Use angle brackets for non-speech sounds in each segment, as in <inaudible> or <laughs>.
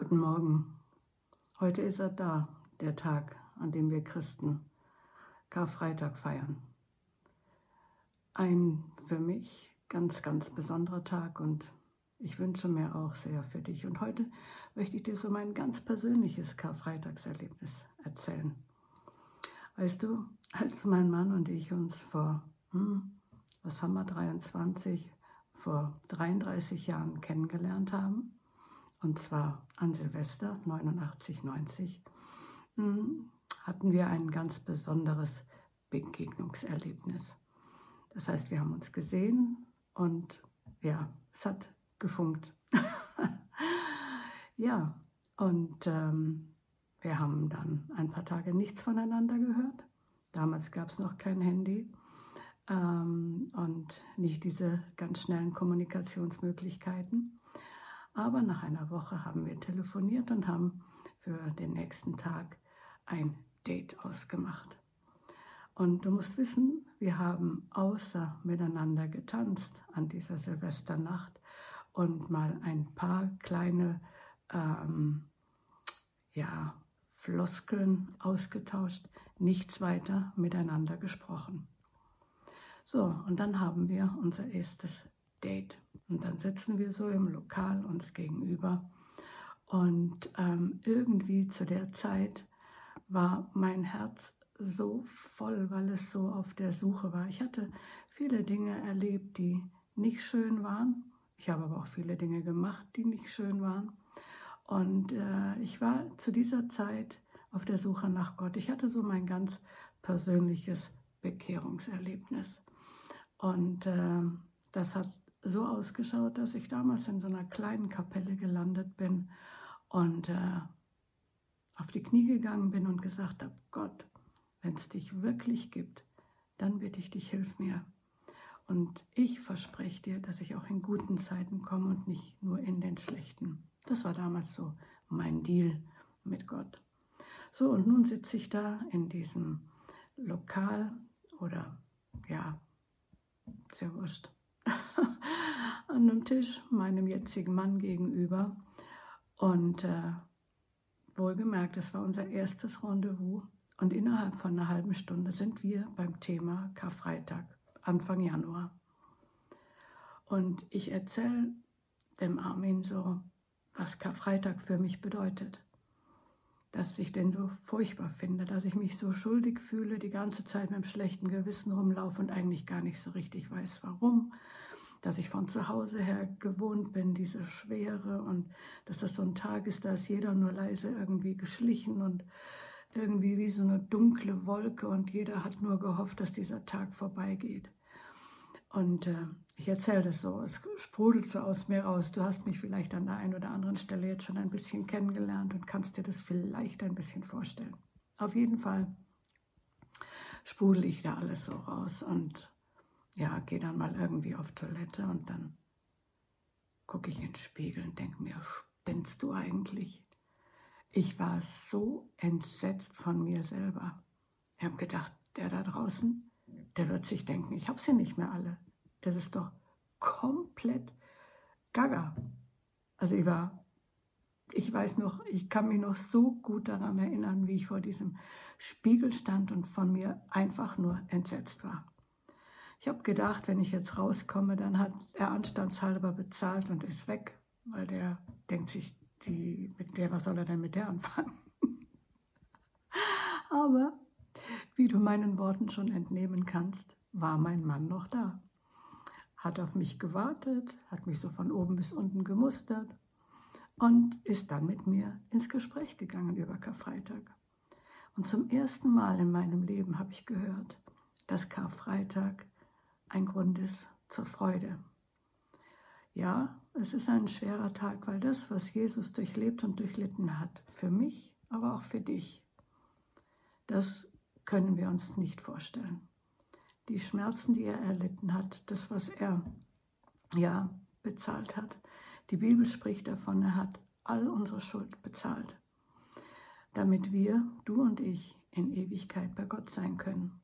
Guten Morgen. Heute ist er da, der Tag, an dem wir Christen Karfreitag feiern. Ein für mich ganz, ganz besonderer Tag und ich wünsche mir auch sehr für dich. Und heute möchte ich dir so mein ganz persönliches Karfreitagserlebnis erzählen. Weißt du, als mein Mann und ich uns vor, hm, was haben wir, 23, vor 33 Jahren kennengelernt haben, und zwar an Silvester 89, 90, hm, hatten wir ein ganz besonderes Begegnungserlebnis. Das heißt, wir haben uns gesehen und ja, es hat gefunkt. <laughs> ja, und ähm, wir haben dann ein paar Tage nichts voneinander gehört. Damals gab es noch kein Handy ähm, und nicht diese ganz schnellen Kommunikationsmöglichkeiten. Aber nach einer Woche haben wir telefoniert und haben für den nächsten Tag ein Date ausgemacht. Und du musst wissen, wir haben außer miteinander getanzt an dieser Silvesternacht und mal ein paar kleine ähm, ja, Floskeln ausgetauscht, nichts weiter miteinander gesprochen. So, und dann haben wir unser erstes Date. Und dann sitzen wir so im Lokal uns gegenüber. Und ähm, irgendwie zu der Zeit war mein Herz so voll, weil es so auf der Suche war. Ich hatte viele Dinge erlebt, die nicht schön waren. Ich habe aber auch viele Dinge gemacht, die nicht schön waren. Und äh, ich war zu dieser Zeit auf der Suche nach Gott. Ich hatte so mein ganz persönliches Bekehrungserlebnis. Und äh, das hat so ausgeschaut, dass ich damals in so einer kleinen Kapelle gelandet bin und äh, auf die Knie gegangen bin und gesagt habe, Gott, wenn es dich wirklich gibt, dann bitte ich dich, hilf mir. Und ich verspreche dir, dass ich auch in guten Zeiten komme und nicht nur in den schlechten. Das war damals so mein Deal mit Gott. So, und nun sitze ich da in diesem Lokal oder ja, sehr wurscht, <laughs> an einem Tisch meinem jetzigen Mann gegenüber. Und äh, wohlgemerkt, das war unser erstes Rendezvous. Und innerhalb von einer halben Stunde sind wir beim Thema Karfreitag, Anfang Januar. Und ich erzähle dem Armin so, was Karfreitag für mich bedeutet. Dass ich den so furchtbar finde, dass ich mich so schuldig fühle, die ganze Zeit mit einem schlechten Gewissen rumlaufe und eigentlich gar nicht so richtig weiß, warum dass ich von zu Hause her gewohnt bin, diese Schwere und dass das so ein Tag ist, da ist jeder nur leise irgendwie geschlichen und irgendwie wie so eine dunkle Wolke und jeder hat nur gehofft, dass dieser Tag vorbeigeht. Und äh, ich erzähle das so, es sprudelt so aus mir raus. Du hast mich vielleicht an der einen oder anderen Stelle jetzt schon ein bisschen kennengelernt und kannst dir das vielleicht ein bisschen vorstellen. Auf jeden Fall sprudel ich da alles so raus und ja, gehe dann mal irgendwie auf Toilette und dann gucke ich in den Spiegel und denke mir, spinnst du eigentlich? Ich war so entsetzt von mir selber. Ich habe gedacht, der da draußen, der wird sich denken, ich habe sie nicht mehr alle. Das ist doch komplett gaga. Also ich war, ich weiß noch, ich kann mich noch so gut daran erinnern, wie ich vor diesem Spiegel stand und von mir einfach nur entsetzt war. Ich habe gedacht, wenn ich jetzt rauskomme, dann hat er anstandshalber bezahlt und ist weg, weil der denkt sich, die, mit der, was soll er denn mit der anfangen? <laughs> Aber wie du meinen Worten schon entnehmen kannst, war mein Mann noch da. Hat auf mich gewartet, hat mich so von oben bis unten gemustert und ist dann mit mir ins Gespräch gegangen über Karfreitag. Und zum ersten Mal in meinem Leben habe ich gehört, dass Karfreitag ein Grund ist zur Freude. Ja, es ist ein schwerer Tag, weil das, was Jesus durchlebt und durchlitten hat, für mich, aber auch für dich, das können wir uns nicht vorstellen. Die Schmerzen, die er erlitten hat, das, was er ja bezahlt hat. Die Bibel spricht davon, er hat all unsere Schuld bezahlt, damit wir, du und ich, in Ewigkeit bei Gott sein können.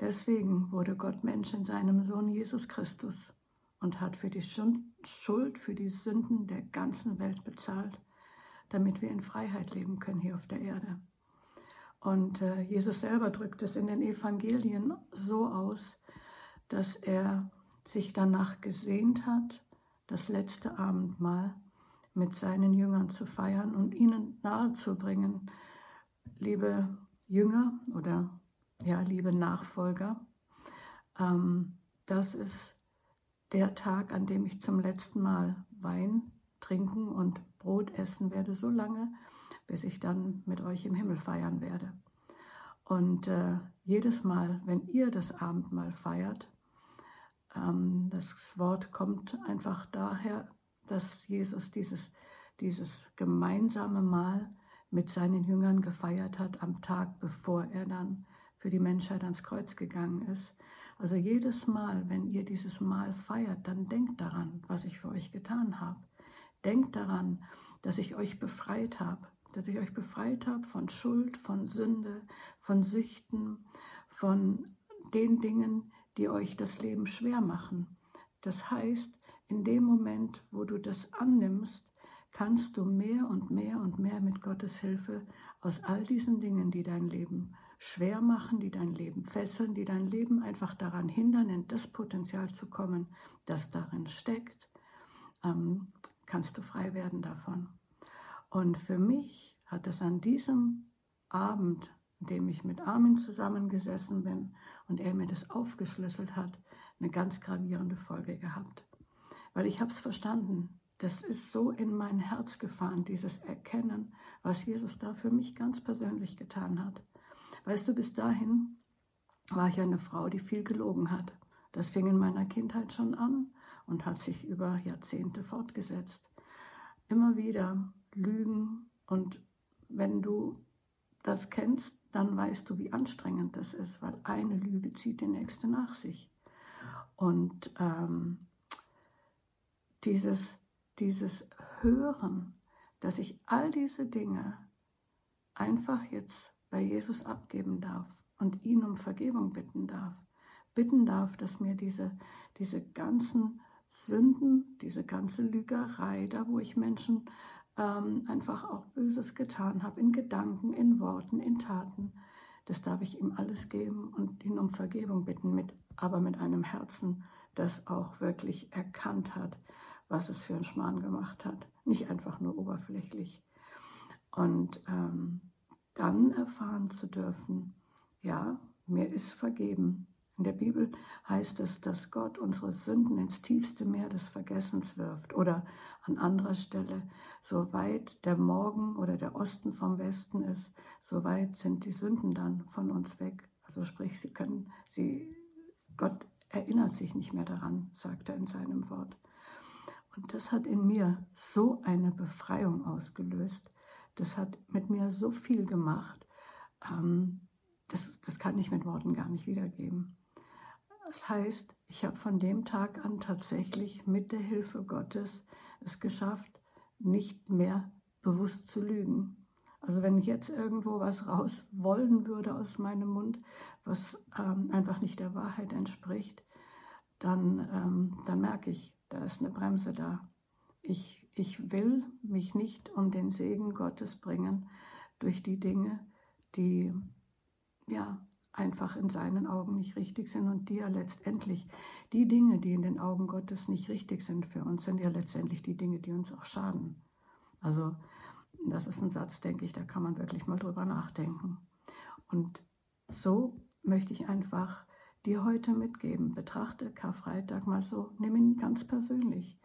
Deswegen wurde Gott Mensch in seinem Sohn Jesus Christus und hat für die Schuld, für die Sünden der ganzen Welt bezahlt, damit wir in Freiheit leben können hier auf der Erde. Und äh, Jesus selber drückt es in den Evangelien so aus, dass er sich danach gesehnt hat, das letzte Abendmahl mit seinen Jüngern zu feiern und ihnen nahezubringen, liebe Jünger oder ja, liebe Nachfolger, ähm, das ist der Tag, an dem ich zum letzten Mal Wein trinken und Brot essen werde, so lange, bis ich dann mit euch im Himmel feiern werde. Und äh, jedes Mal, wenn ihr das Abendmahl feiert, ähm, das Wort kommt einfach daher, dass Jesus dieses, dieses gemeinsame Mahl mit seinen Jüngern gefeiert hat am Tag, bevor er dann für die Menschheit ans Kreuz gegangen ist. Also jedes Mal, wenn ihr dieses Mahl feiert, dann denkt daran, was ich für euch getan habe. Denkt daran, dass ich euch befreit habe, dass ich euch befreit habe von Schuld, von Sünde, von Süchten, von den Dingen, die euch das Leben schwer machen. Das heißt, in dem Moment, wo du das annimmst, kannst du mehr und mehr und mehr mit Gottes Hilfe aus all diesen Dingen, die dein Leben schwer machen, die dein Leben fesseln, die dein Leben einfach daran hindern, in das Potenzial zu kommen, das darin steckt, ähm, kannst du frei werden davon. Und für mich hat es an diesem Abend, in dem ich mit Armin zusammengesessen bin und er mir das aufgeschlüsselt hat, eine ganz gravierende Folge gehabt. Weil ich habe es verstanden. Das ist so in mein Herz gefahren, dieses Erkennen, was Jesus da für mich ganz persönlich getan hat. Weißt du, bis dahin war ich eine Frau, die viel gelogen hat. Das fing in meiner Kindheit schon an und hat sich über Jahrzehnte fortgesetzt. Immer wieder Lügen und wenn du das kennst, dann weißt du, wie anstrengend das ist, weil eine Lüge zieht die nächste nach sich. Und ähm, dieses, dieses Hören, dass ich all diese Dinge einfach jetzt bei Jesus abgeben darf und ihn um Vergebung bitten darf, bitten darf, dass mir diese, diese ganzen Sünden, diese ganze Lügerei, da wo ich Menschen ähm, einfach auch Böses getan habe, in Gedanken, in Worten, in Taten. Das darf ich ihm alles geben und ihn um Vergebung bitten, mit, aber mit einem Herzen, das auch wirklich erkannt hat, was es für einen Schmarrn gemacht hat. Nicht einfach nur oberflächlich. Und ähm, dann erfahren zu dürfen, ja, mir ist vergeben. In der Bibel heißt es, dass Gott unsere Sünden ins tiefste Meer des Vergessens wirft. Oder an anderer Stelle, so weit der Morgen oder der Osten vom Westen ist, so weit sind die Sünden dann von uns weg. Also sprich, sie können, sie, Gott erinnert sich nicht mehr daran, sagt er in seinem Wort. Und das hat in mir so eine Befreiung ausgelöst. Das hat mit mir so viel gemacht. Ähm, das, das kann ich mit Worten gar nicht wiedergeben. Das heißt, ich habe von dem Tag an tatsächlich mit der Hilfe Gottes es geschafft, nicht mehr bewusst zu lügen. Also wenn jetzt irgendwo was raus wollen würde aus meinem Mund, was ähm, einfach nicht der Wahrheit entspricht, dann, ähm, dann merke ich, da ist eine Bremse da. Ich, ich will mich nicht um den Segen Gottes bringen durch die Dinge, die ja einfach in seinen Augen nicht richtig sind und die ja letztendlich, die Dinge, die in den Augen Gottes nicht richtig sind für uns, sind ja letztendlich die Dinge, die uns auch schaden. Also das ist ein Satz, denke ich, da kann man wirklich mal drüber nachdenken. Und so möchte ich einfach dir heute mitgeben. Betrachte Karfreitag mal so, nimm ihn ganz persönlich.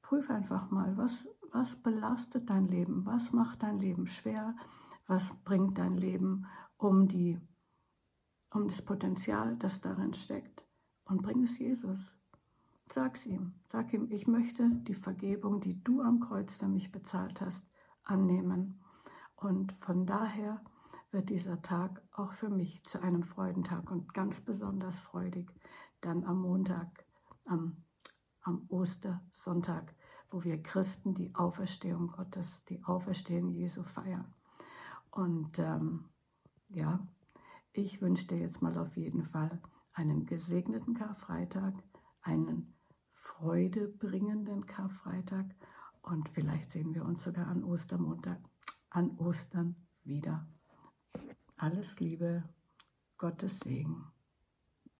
Prüf einfach mal, was, was belastet dein Leben, was macht dein Leben schwer, was bringt dein Leben um die um das Potenzial, das darin steckt und bring es Jesus. Sag's ihm, sag ihm, ich möchte die Vergebung, die du am Kreuz für mich bezahlt hast, annehmen. Und von daher wird dieser Tag auch für mich zu einem Freudentag und ganz besonders freudig dann am Montag, am, am Ostersonntag, wo wir Christen die Auferstehung Gottes, die Auferstehung Jesu feiern. Und ähm, ja, ich wünsche dir jetzt mal auf jeden Fall einen gesegneten Karfreitag, einen freudebringenden Karfreitag Und vielleicht sehen wir uns sogar an Ostermontag, an Ostern wieder. Alles Liebe, Gottes Segen.